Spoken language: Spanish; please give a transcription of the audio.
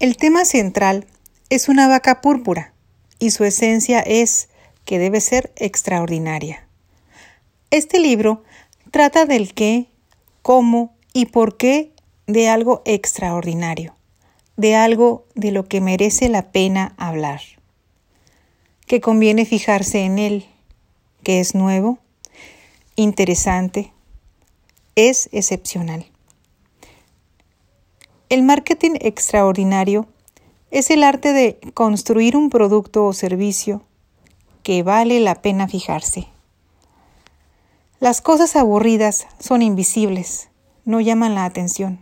El tema central es una vaca púrpura y su esencia es que debe ser extraordinaria. Este libro trata del qué, cómo y por qué de algo extraordinario, de algo de lo que merece la pena hablar, que conviene fijarse en él, que es nuevo, interesante, es excepcional. El marketing extraordinario es el arte de construir un producto o servicio que vale la pena fijarse. Las cosas aburridas son invisibles, no llaman la atención.